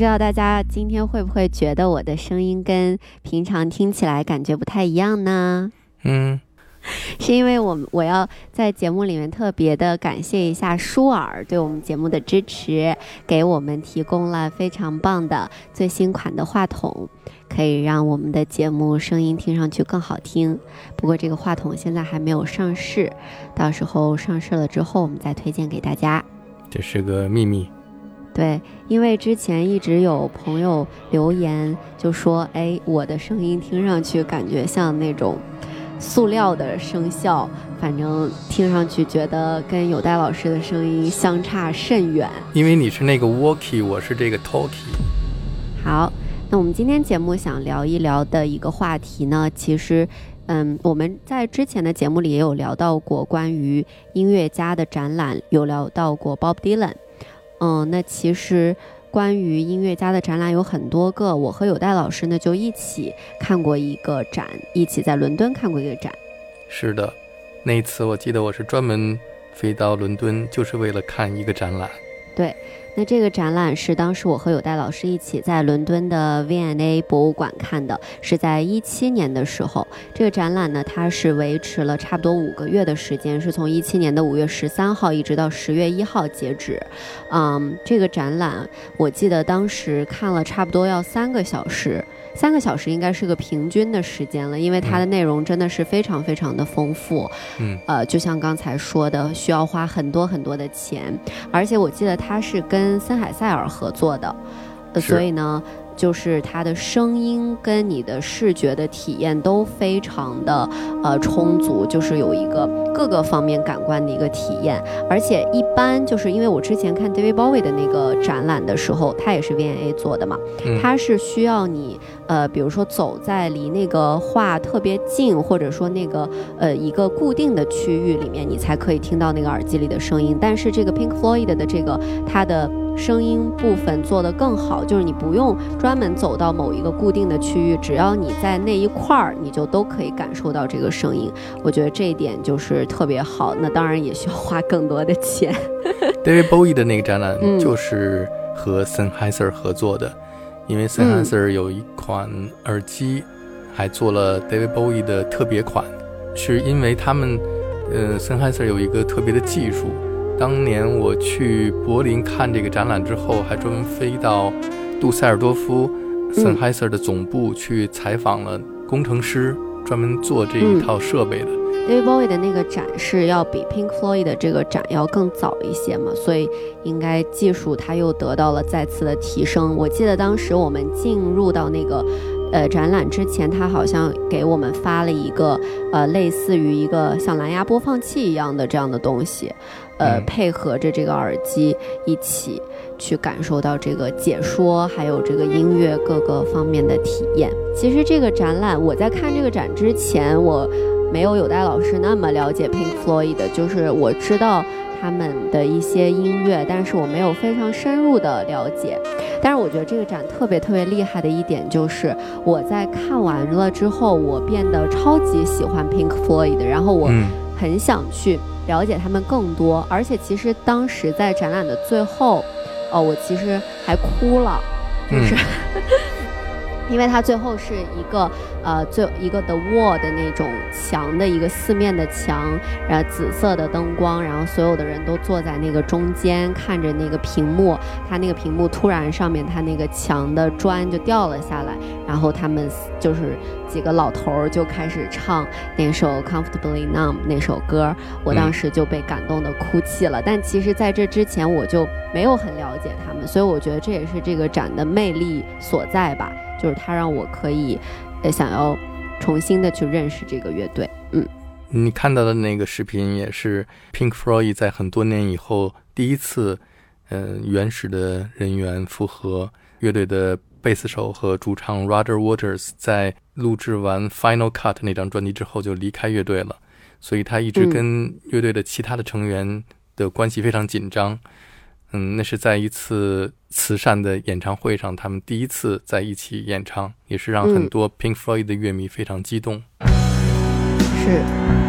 知道大家今天会不会觉得我的声音跟平常听起来感觉不太一样呢？嗯，是因为我我要在节目里面特别的感谢一下舒尔对我们节目的支持，给我们提供了非常棒的最新款的话筒，可以让我们的节目声音听上去更好听。不过这个话筒现在还没有上市，到时候上市了之后我们再推荐给大家。这是个秘密。对，因为之前一直有朋友留言就说，哎，我的声音听上去感觉像那种塑料的声效，反正听上去觉得跟有代老师的声音相差甚远。因为你是那个 walkie，我是这个 talkie。好，那我们今天节目想聊一聊的一个话题呢，其实，嗯，我们在之前的节目里也有聊到过关于音乐家的展览，有聊到过 Bob Dylan。嗯，那其实关于音乐家的展览有很多个，我和有代老师呢就一起看过一个展，一起在伦敦看过一个展。是的，那一次我记得我是专门飞到伦敦，就是为了看一个展览。对。那这个展览是当时我和有代老师一起在伦敦的 V&A 博物馆看的，是在一七年的时候。这个展览呢，它是维持了差不多五个月的时间，是从一七年的五月十三号一直到十月一号截止。嗯，这个展览我记得当时看了差不多要三个小时。三个小时应该是个平均的时间了，因为它的内容真的是非常非常的丰富。嗯，呃，就像刚才说的，需要花很多很多的钱，而且我记得它是跟森海塞尔合作的，所以呢。就是它的声音跟你的视觉的体验都非常的呃充足，就是有一个各个方面感官的一个体验。而且一般就是因为我之前看 David Bowie 的那个展览的时候，他也是 V&A 做的嘛，他是需要你呃比如说走在离那个画特别近，或者说那个呃一个固定的区域里面，你才可以听到那个耳机里的声音。但是这个 Pink Floyd 的这个它的。声音部分做得更好，就是你不用专门走到某一个固定的区域，只要你在那一块儿，你就都可以感受到这个声音。我觉得这一点就是特别好。那当然也需要花更多的钱。David Bowie 的那个展览就是和 Sennheiser 合作的，因为 Sennheiser 有一款耳机还做了 David Bowie 的特别款，是因为他们，呃，Sennheiser 有一个特别的技术。当年我去柏林看这个展览之后，还专门飞到杜塞尔多夫森海塞尔的总部去采访了工程师，专门做这一套设备的。David Bowie 的那个展是要比 Pink Floyd 的这个展要更早一些嘛，所以应该技术它又得到了再次的提升。我记得当时我们进入到那个。呃，展览之前，他好像给我们发了一个呃，类似于一个像蓝牙播放器一样的这样的东西，呃，配合着这个耳机一起去感受到这个解说，还有这个音乐各个方面的体验。其实这个展览，我在看这个展之前，我没有有戴老师那么了解 Pink Floyd 的，就是我知道。他们的一些音乐，但是我没有非常深入的了解。但是我觉得这个展特别特别厉害的一点就是，我在看完了之后，我变得超级喜欢 Pink Floyd，然后我很想去了解他们更多。而且其实当时在展览的最后，哦，我其实还哭了，就是。因为它最后是一个呃，最一个 The Wall 的那种墙的一个四面的墙，然后紫色的灯光，然后所有的人都坐在那个中间看着那个屏幕，它那个屏幕突然上面它那个墙的砖就掉了下来，然后他们就是几个老头儿就开始唱那首 Comfortably Numb 那首歌，我当时就被感动的哭泣了。但其实在这之前我就没有很了解他们，所以我觉得这也是这个展的魅力所在吧。就是他让我可以，呃，想要重新的去认识这个乐队。嗯，你看到的那个视频也是 Pink Floyd 在很多年以后第一次，嗯，原始的人员复合，乐队的贝斯手和主唱 Roger Waters 在录制完 Final Cut 那张专辑之后就离开乐队了，所以他一直跟乐队的其他的成员的关系非常紧张。嗯，那是在一次慈善的演唱会上，他们第一次在一起演唱，也是让很多 Pink Floyd 的乐迷非常激动。是。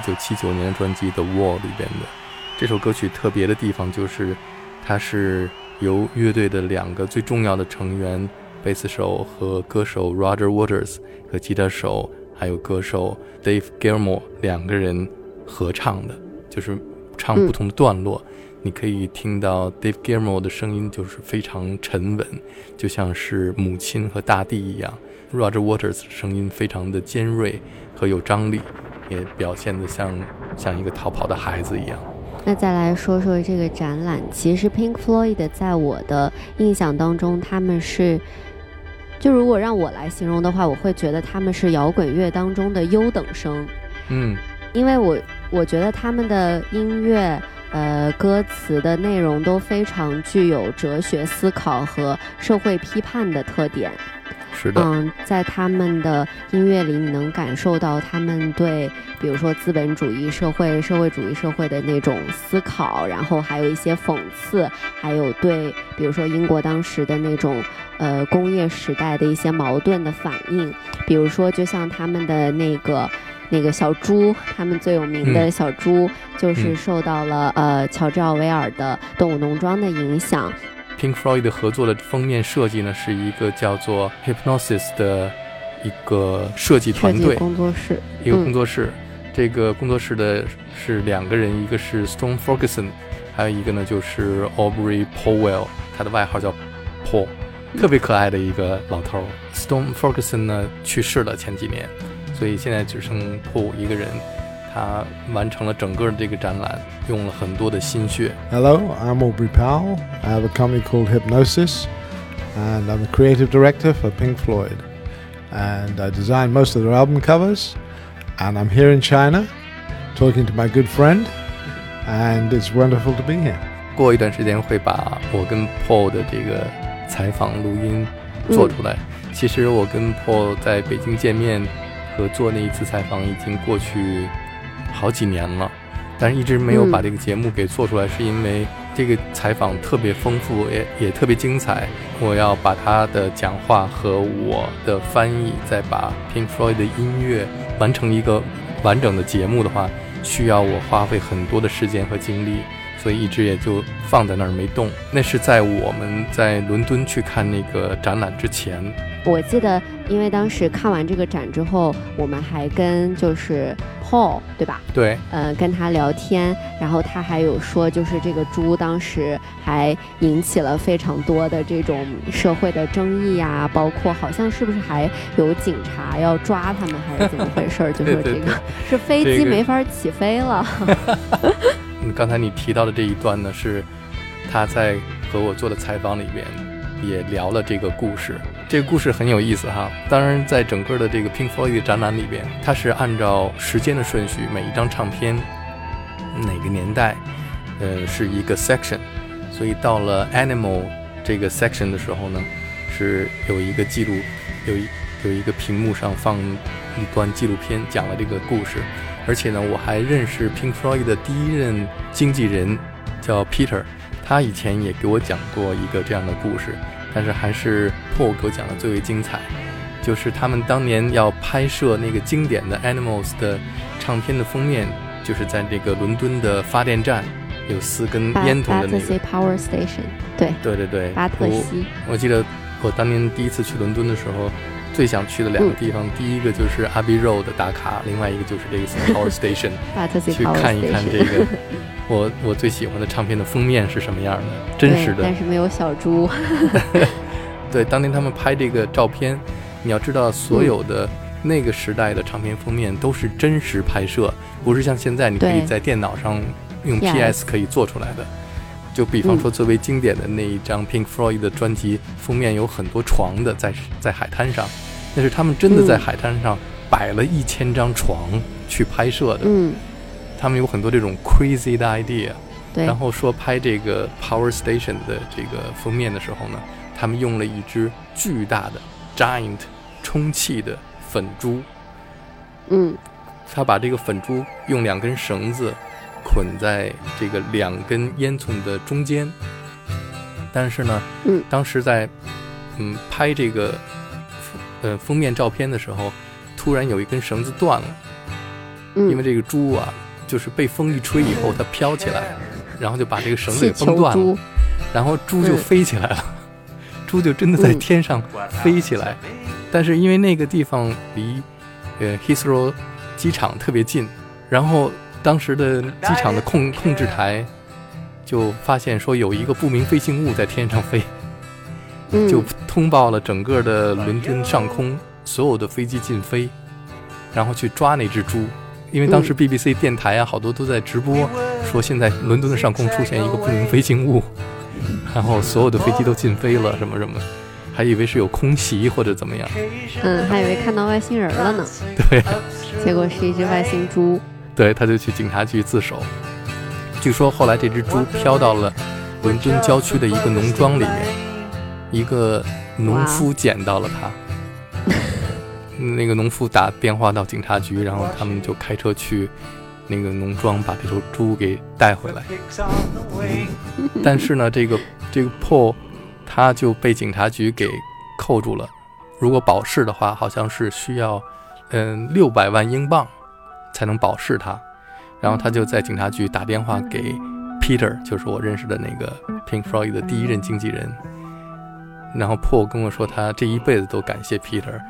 一九七九年专辑《The Wall》里边的这首歌曲特别的地方就是，它是由乐队的两个最重要的成员——贝斯手和歌手 Roger Waters 和吉他手，还有歌手 Dave Gilmour 两个人合唱的，就是唱不同的段落。你可以听到 Dave Gilmour 的声音就是非常沉稳，就像是母亲和大地一样；Roger Waters 声音非常的尖锐和有张力。也表现得像像一个逃跑的孩子一样。那再来说说这个展览，其实 Pink Floyd 在我的印象当中，他们是，就如果让我来形容的话，我会觉得他们是摇滚乐当中的优等生。嗯，因为我我觉得他们的音乐，呃，歌词的内容都非常具有哲学思考和社会批判的特点。是的嗯，在他们的音乐里，你能感受到他们对，比如说资本主义社会、社会主义社会的那种思考，然后还有一些讽刺，还有对，比如说英国当时的那种，呃，工业时代的一些矛盾的反应。比如说，就像他们的那个那个小猪，他们最有名的小猪，就是受到了呃乔治奥威尔的《动物农庄》的影响。Pink Floyd 合作的封面设计呢，是一个叫做 Hypnosis 的一个设计团队工作室，一个工作室。这个工作室的是两个人，一个是 Stone Ferguson，还有一个呢就是 Aubrey Powell，他的外号叫 Paul，特别可爱的一个老头。Stone Ferguson 呢去世了前几年，所以现在只剩 Paul 一个人。他完成了整个这个展览，用了很多的心血。Hello, I'm Aubrey Powell. I have a company called Hypnosis, and I'm the creative director for Pink Floyd. And I designed most of their album covers. And I'm here in China, talking to my good friend, and it's wonderful to be here. 过一段时间会把我跟 Paul 的这个采访录音做出来。其实我跟 Paul 在北京见面和做那一次采访已经过去。 好几年了，但是一直没有把这个节目给做出来，是因为这个采访特别丰富，也也特别精彩。我要把他的讲话和我的翻译，再把 Pink Floyd 的音乐完成一个完整的节目的话，需要我花费很多的时间和精力，所以一直也就放在那儿没动。那是在我们在伦敦去看那个展览之前。我记得，因为当时看完这个展之后，我们还跟就是 Paul 对吧？对，嗯，跟他聊天，然后他还有说，就是这个猪当时还引起了非常多的这种社会的争议呀，包括好像是不是还有警察要抓他们，还是怎么回事？就说这个是飞机没法起飞了。刚才你提到的这一段呢，是他在和我做的采访里边也聊了这个故事。这个故事很有意思哈，当然，在整个的这个 Pink Floyd 的展览里边，它是按照时间的顺序，每一张唱片哪个年代，呃，是一个 section，所以到了 Animal 这个 section 的时候呢，是有一个记录，有一有一个屏幕上放一段纪录片，讲了这个故事，而且呢，我还认识 Pink Floyd 的第一任经纪人，叫 Peter，他以前也给我讲过一个这样的故事。但是还是 Paul 给我讲的最为精彩，就是他们当年要拍摄那个经典的 Animals 的唱片的封面，就是在这个伦敦的发电站，有四根烟筒的那个 Power Station。对对对对，巴特西。我记得我当年第一次去伦敦的时候，最想去的两个地方，第一个就是 Abbey Road 打卡，另外一个就是这个 Power Station，去看一看这个。我我最喜欢的唱片的封面是什么样的？真实的，但是没有小猪。对，当年他们拍这个照片，你要知道，所有的那个时代的唱片封面都是真实拍摄，不是像现在你可以在电脑上用 PS 可以做出来的。就比方说，最为经典的那一张 Pink Floyd 的专辑封面，有很多床的在在海滩上，那是他们真的在海滩上摆了一千张床去拍摄的。嗯。他们有很多这种 crazy 的 idea，对。然后说拍这个 Power Station 的这个封面的时候呢，他们用了一只巨大的 giant 充气的粉珠。嗯。他把这个粉珠用两根绳子捆在这个两根烟囱的中间。但是呢，嗯，当时在嗯拍这个呃封面照片的时候，突然有一根绳子断了，嗯，因为这个猪啊，就是被风一吹以后，它飘起来，然后就把这个绳子给气崩断了，然后猪就嗯飞起来了，猪就真的在嗯天上飞起来。但是因为那个地方离呃 Heathrow 机场特别近，然后当时的机场的控控制台就发现说有一个不明飞行物在天上飞，嗯，就通报了整个的伦敦上空所有的飞机禁飞，然后去抓那只猪。因为当时嗯 BBC 电台啊，好多都在直播，说现在伦敦的上空出现一个不明飞行物，然后所有的飞机都禁飞了，什么什么，还以为是有空袭或者怎么样。嗯，还以为看到外星人了呢，对，结果是一只外星猪。对，他就去警察局自首。据说后来这只猪飘到了伦敦郊区的一个农庄里面，一个农夫捡到了他。那个农夫打电话到警察局，然后他们就开车去那个农庄把这头猪给带回来。但是呢，这个这个 Paul 他就被警察局给扣住了。如果保释的话，好像是需要嗯六百万英镑才能保释他。然后他就在警察局打电话给 Peter，就是我认识的那个 Pink Floyd 的第一任经纪人。然后 Paul 跟我说，他这一辈子都感谢 Peter，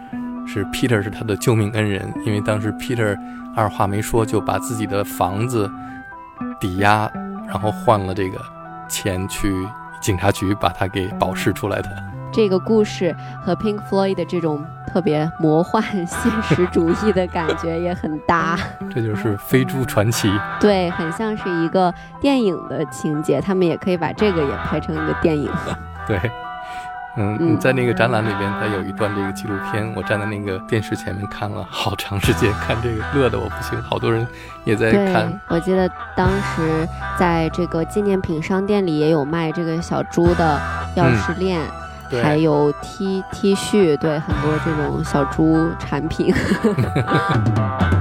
是 Peter 是他的救命恩人，因为当时 Peter 二话没说就把自己的房子抵押，然后换了这个钱去警察局把他给保释出来的。这个故事和 Pink Floyd 的这种特别魔幻现实主义的感觉也很搭，这就是飞猪传奇。对，很像是一个电影的情节，他们也可以把这个也拍成一个电影。对，嗯，在那个展览里边，它有一段这个纪录片，我站在那个电视前面看了好长时间，看这个乐的我不行，好多人也在看。，我记得当时在这个纪念品商店里也有卖这个小猪的钥匙链，对，还有 T T 恤，对，很多这种小猪产品。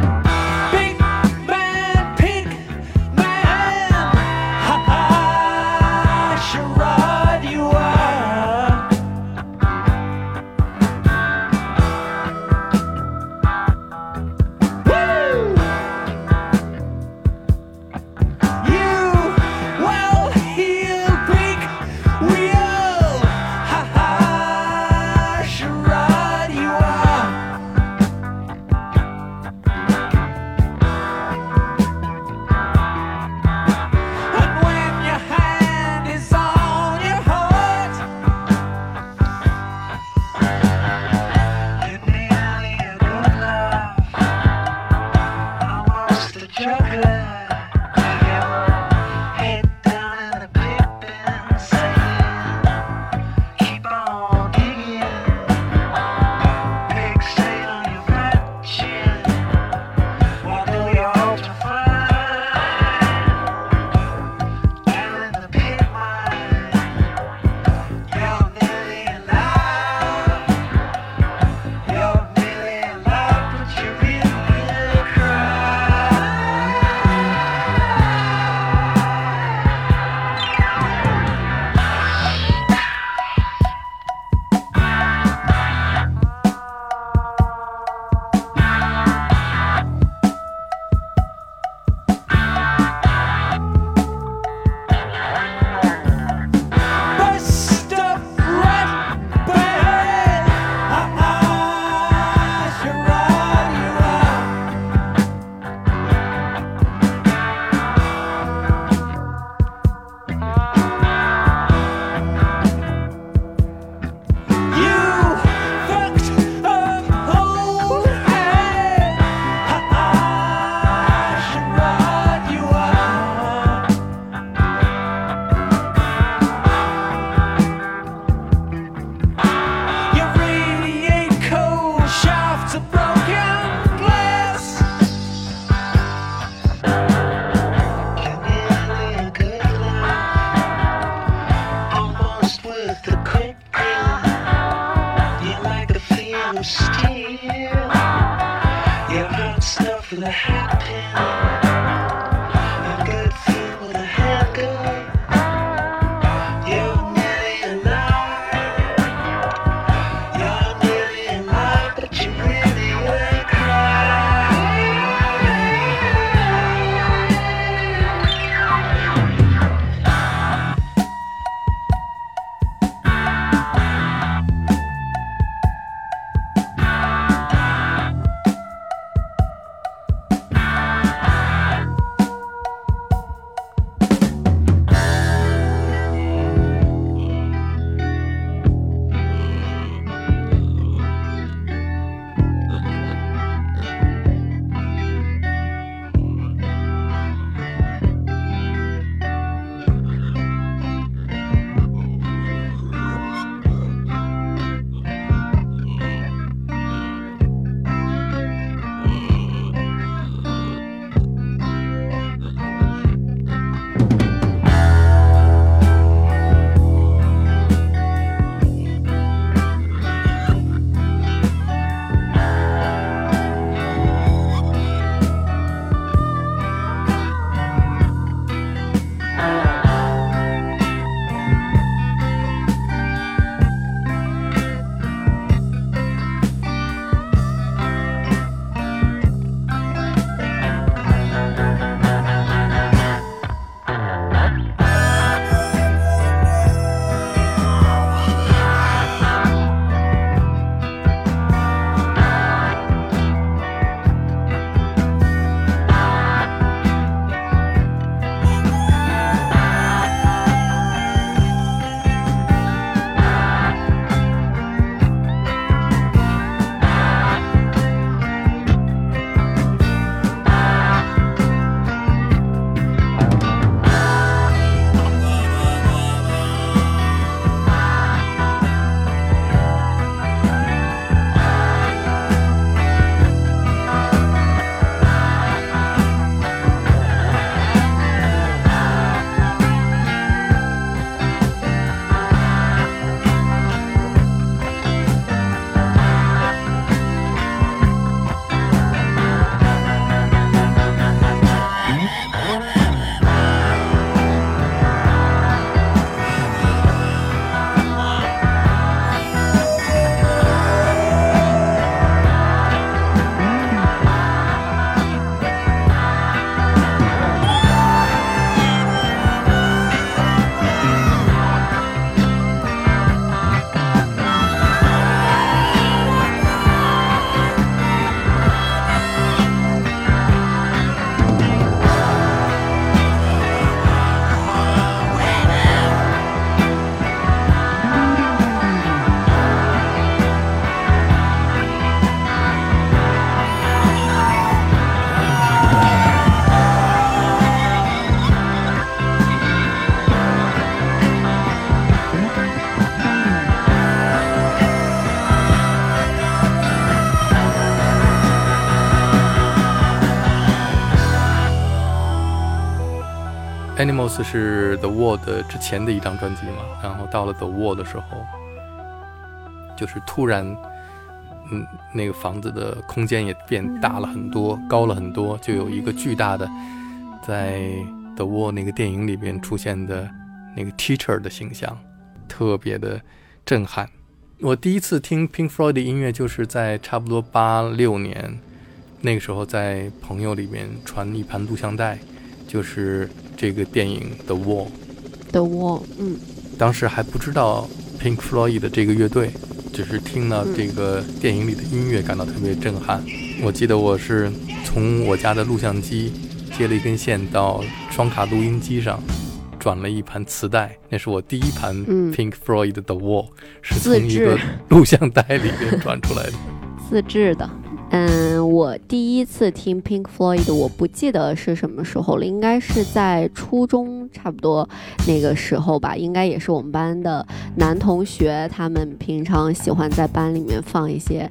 Animals 是 The Wall 的之前的一张专辑嘛，然后到了 The Wall 的时候，就是突然，嗯，那个房子的空间也变大了很多，高了很多，就有一个巨大的，在 The Wall 那个电影里边出现的那个 Teacher 的形象，特别的震撼。我第一次听 Pink Floyd 的音乐，就是在差不多八六年，那个时候在朋友里面传一盘录像带，就是这个电影《The Wall》。The Wall，嗯当时还不知道 Pink Floyd 的这个乐队，只是听了这个电影里的音乐，感到特别震撼。我记得我是从我家的录像机接了一根线到双卡录音机上，转了一盘磁带，那是我第一盘嗯 Pink Floyd 的 The Wall，、是从一个录像带里面转出来的。自制的。嗯，我第一次听 Pink Floyd，我不记得是什么时候了，应该是在初中差不多那个时候吧，应该也是我们班的男同学，他们平常喜欢在班里面放一些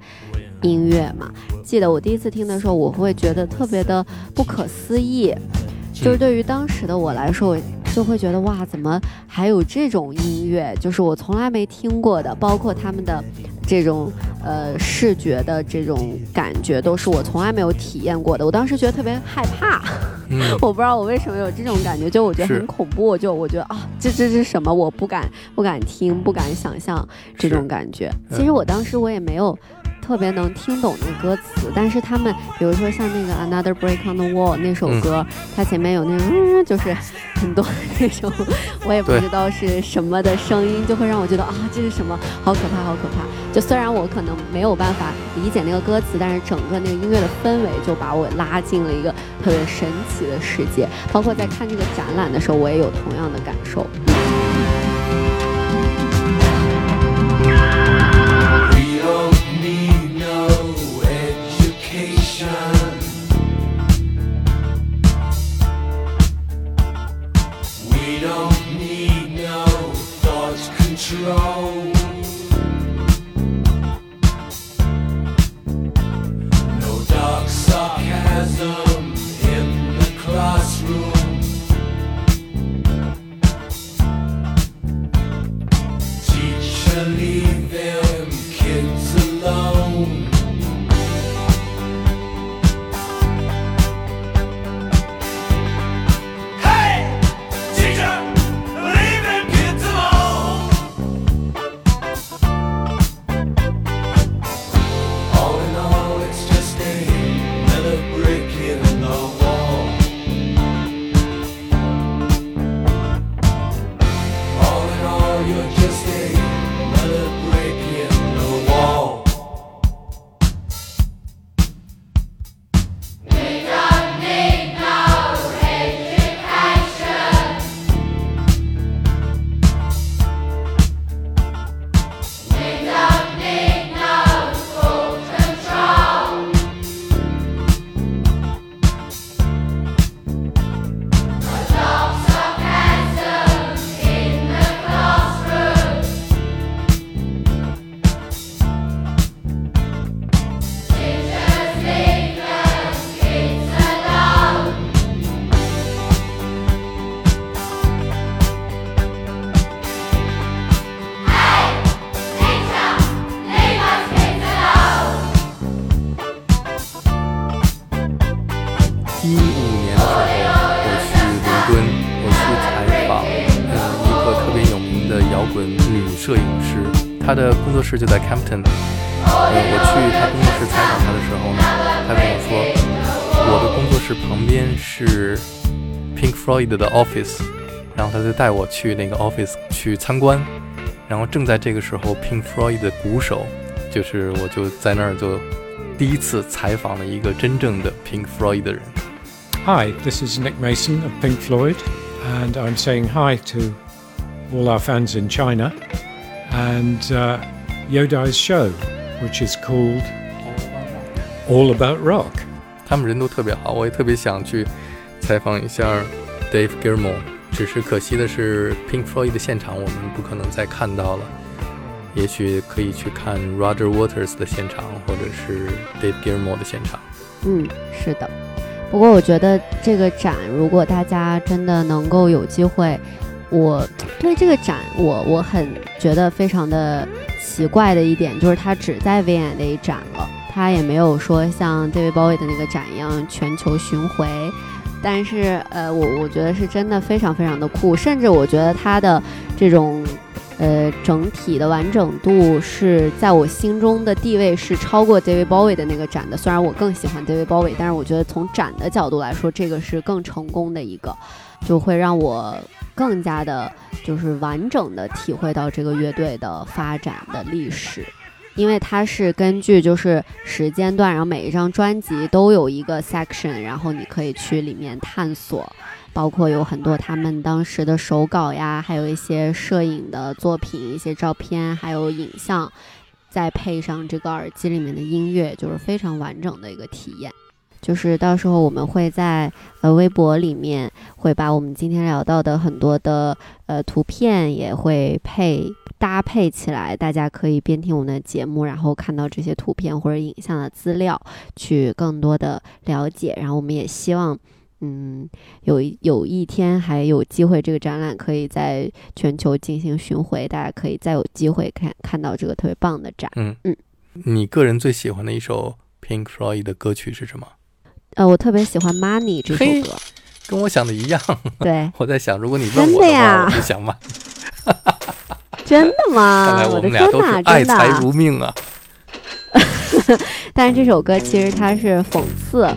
音乐嘛。记得我第一次听的时候，我会觉得特别的不可思议，就是对于当时的我来说，我就会觉得哇，怎么还有这种音乐？就是我从来没听过的，包括他们的这种呃视觉的这种感觉，都是我从来没有体验过的。我当时觉得特别害怕，嗯，我不知道我为什么有这种感觉，就我觉得很恐怖，我就我觉得啊，这这是什么？我不敢不敢听，不敢想象这种感觉。嗯其实我当时我也没有。特别能听懂那歌词，但是他们比如说像那个 Another Break on the Wall 那首嗯歌，它前面有那种、嗯、就是很多那种我也不知道是什么的声音，就会让我觉得啊这是什么，好可怕，好可怕。就虽然我可能没有办法理解那个歌词，但是整个那个音乐的氛围就把我拉进了一个特别神奇的世界。包括在看这个展览的时候，我也有同样的感受。Control. 摄影师，她的工作室就在 Campton。呃，我去她工作室采访她的时候呢，她跟我说，我的工作室旁边是 Pink Floyd 的 office，然后她就带我去那个 office 去参观，然后正在这个时候，Pink Floyd 的鼓手，就是我就在那儿就第一次采访了一个真正的 Pink Floyd 的人。 Hi, this is Nick Mason of Pink Floyd, and I'm saying hi to all our fans in China and uh, Yodai's show, which is called All About Rock. 他们人都特别好，我也特别想去采访一下 Dave Gilmour，只是可惜的是 Pink Floyd 的现场我们不可能再看到了，也许可以去看 Roger Waters 的现场，或者是 Dave Gilmour 的现场。嗯，是的。 不过我觉得这个展，如果大家真的能够有机会， 我对这个展我我很觉得非常的奇怪的一点，就是它只在 V&A 展了，它也没有说像 David Bowie 的那个展一样全球巡回。但是呃，我我觉得是真的非常非常的酷，甚至我觉得它的这种。呃，整体的完整度是在我心中的地位是超过 David Bowie 的那个展的。虽然我更喜欢 David Bowie，但是我觉得从展的角度来说，这个是更成功的一个，就会让我更加的，就是完整的体会到这个乐队的发展的历史，因为它是根据就是时间段，然后每一张专辑都有一个 section，然后你可以去里面探索。包括有很多他们当时的手稿呀，还有一些摄影的作品、一些照片，还有影像，再配上这个耳机里面的音乐，就是非常完整的一个体验。就是到时候我们会在呃微博里面会把我们今天聊到的很多的呃图片也会配搭配起来，大家可以边听我们的节目，然后看到这些图片或者影像的资料，去更多的了解。然后我们也希望。嗯，有有一天还有机会，这个展览可以在全球进行巡回，大家可以再有机会看看到这个特别棒的展。嗯嗯，你个人最喜欢的一首 Pink Floyd 的歌曲是什么？呃，我特别喜欢《Money》这首歌，跟我想的一样。对，我在想，如果你问我的话，我就想嘛。真的吗？看来我们俩都是爱财如命啊。但是这首歌其实它是讽刺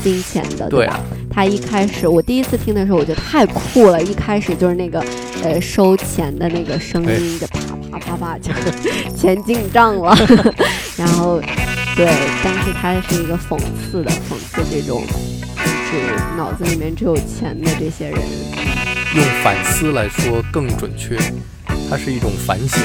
金钱的，对吧？他一开始，我第一次听的时候，我觉得太酷了。一开始就是那个，呃，收钱的那个声音，就啪啪啪啪，就钱进账了。然后，对，但是他是一个讽刺的，讽刺这种就是脑子里面只有钱的这些人。用反思来说更准确，它是一种反省。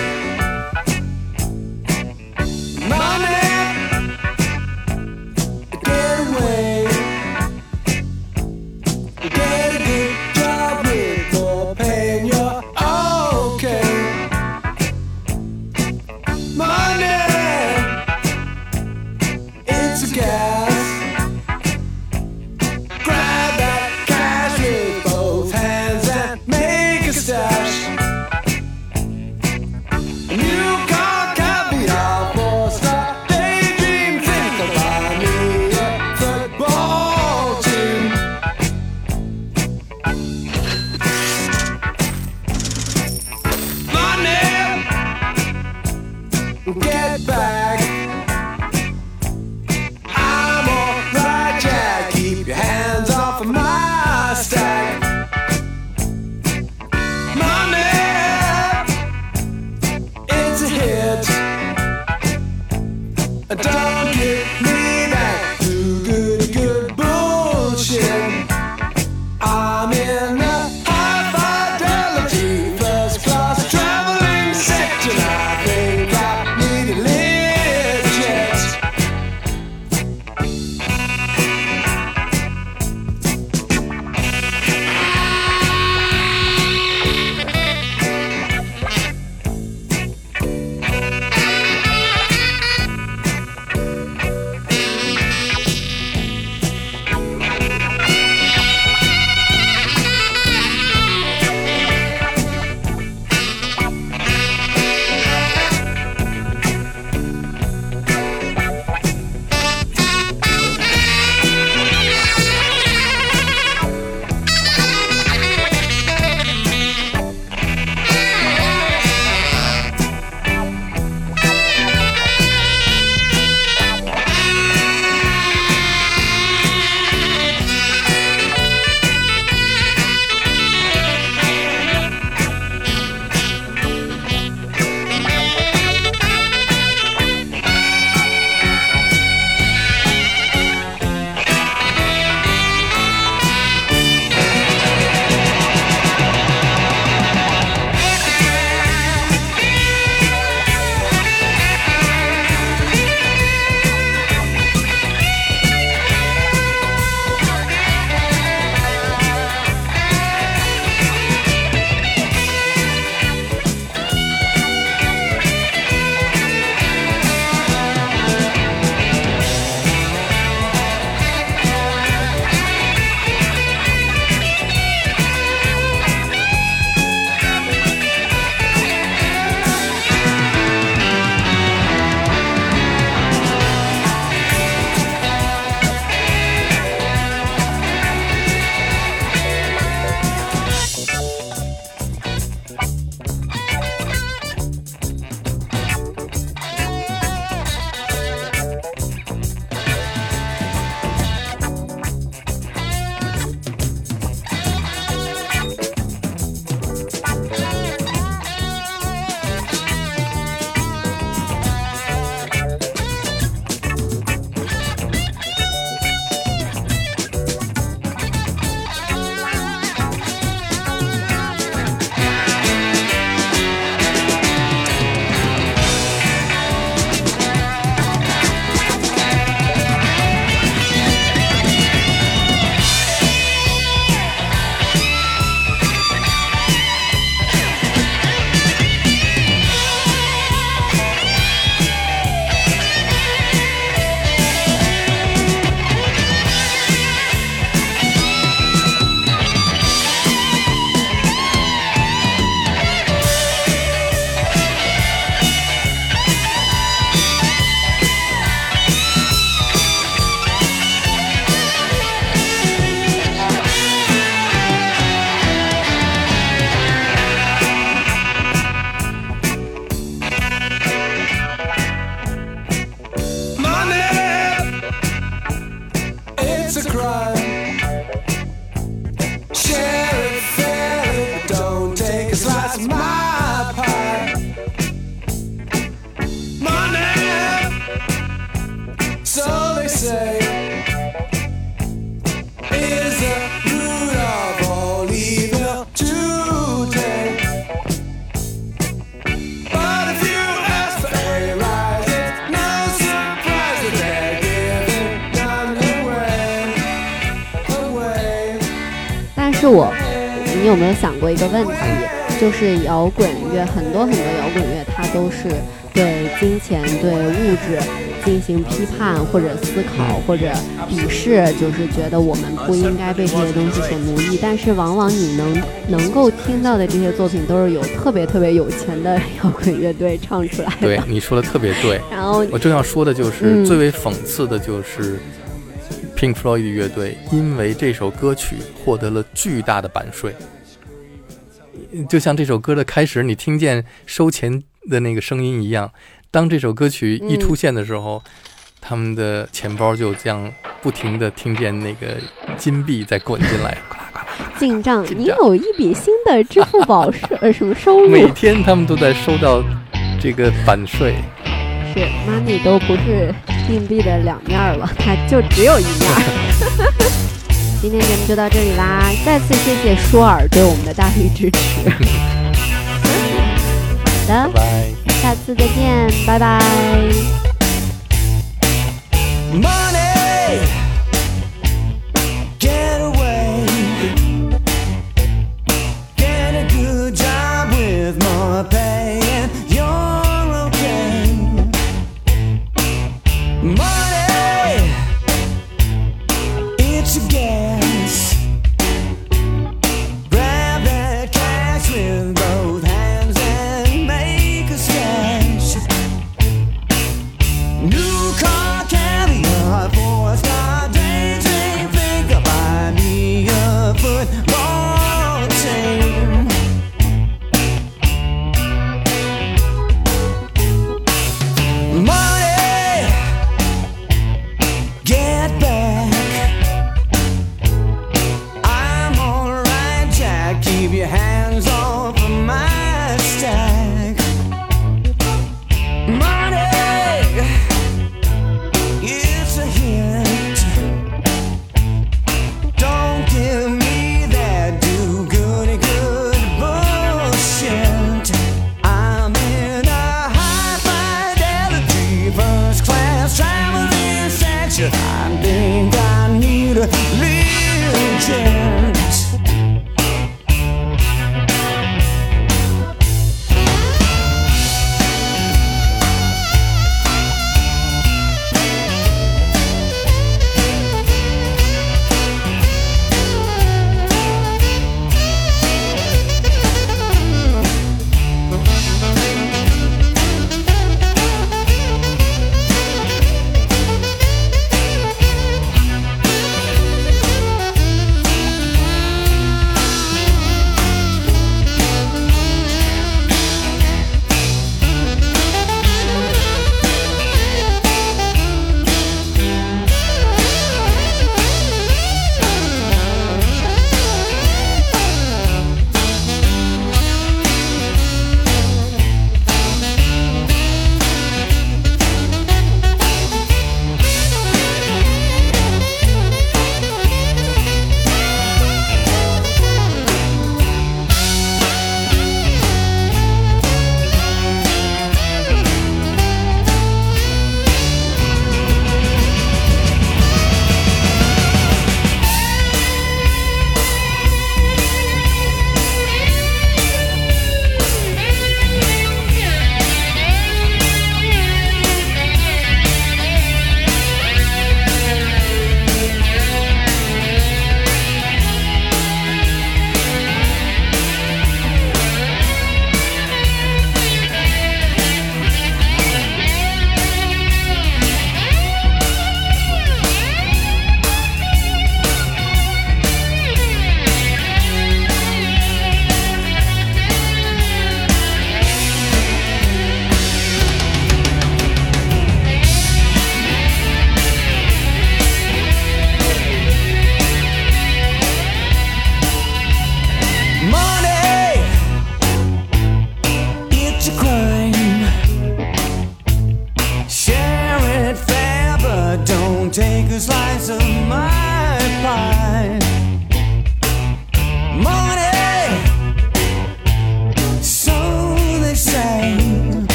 down. 是我，你有没有想过一个问题？就是摇滚乐，很多很多摇滚乐，它都是对金钱、对物质进行批判或者思考或者鄙视，就是觉得我们不应该被这些东西所奴役。但是往往你能能够听到的这些作品，都是有特别特别有钱的摇滚乐队唱出来的。对，你说的特别对。然后我正要说的就是，嗯最为讽刺的就是 Pink Floyd 乐队因为这首歌曲获得了巨大的版税。就像这首歌的开始，你听见收钱的那个声音一样，当这首歌曲一嗯出现的时候，他们的钱包就这样不停的听见那个金币在滚进来，进账，你有一笔新的支付宝 收呃什么收入？每天他们都在收到这个版税。是 money 都不是硬币的两面了，它就只有一面。今天节目就到这里啦，再次谢谢舒尔对我们的大力支持。好的，拜拜。下次再见，拜拜。My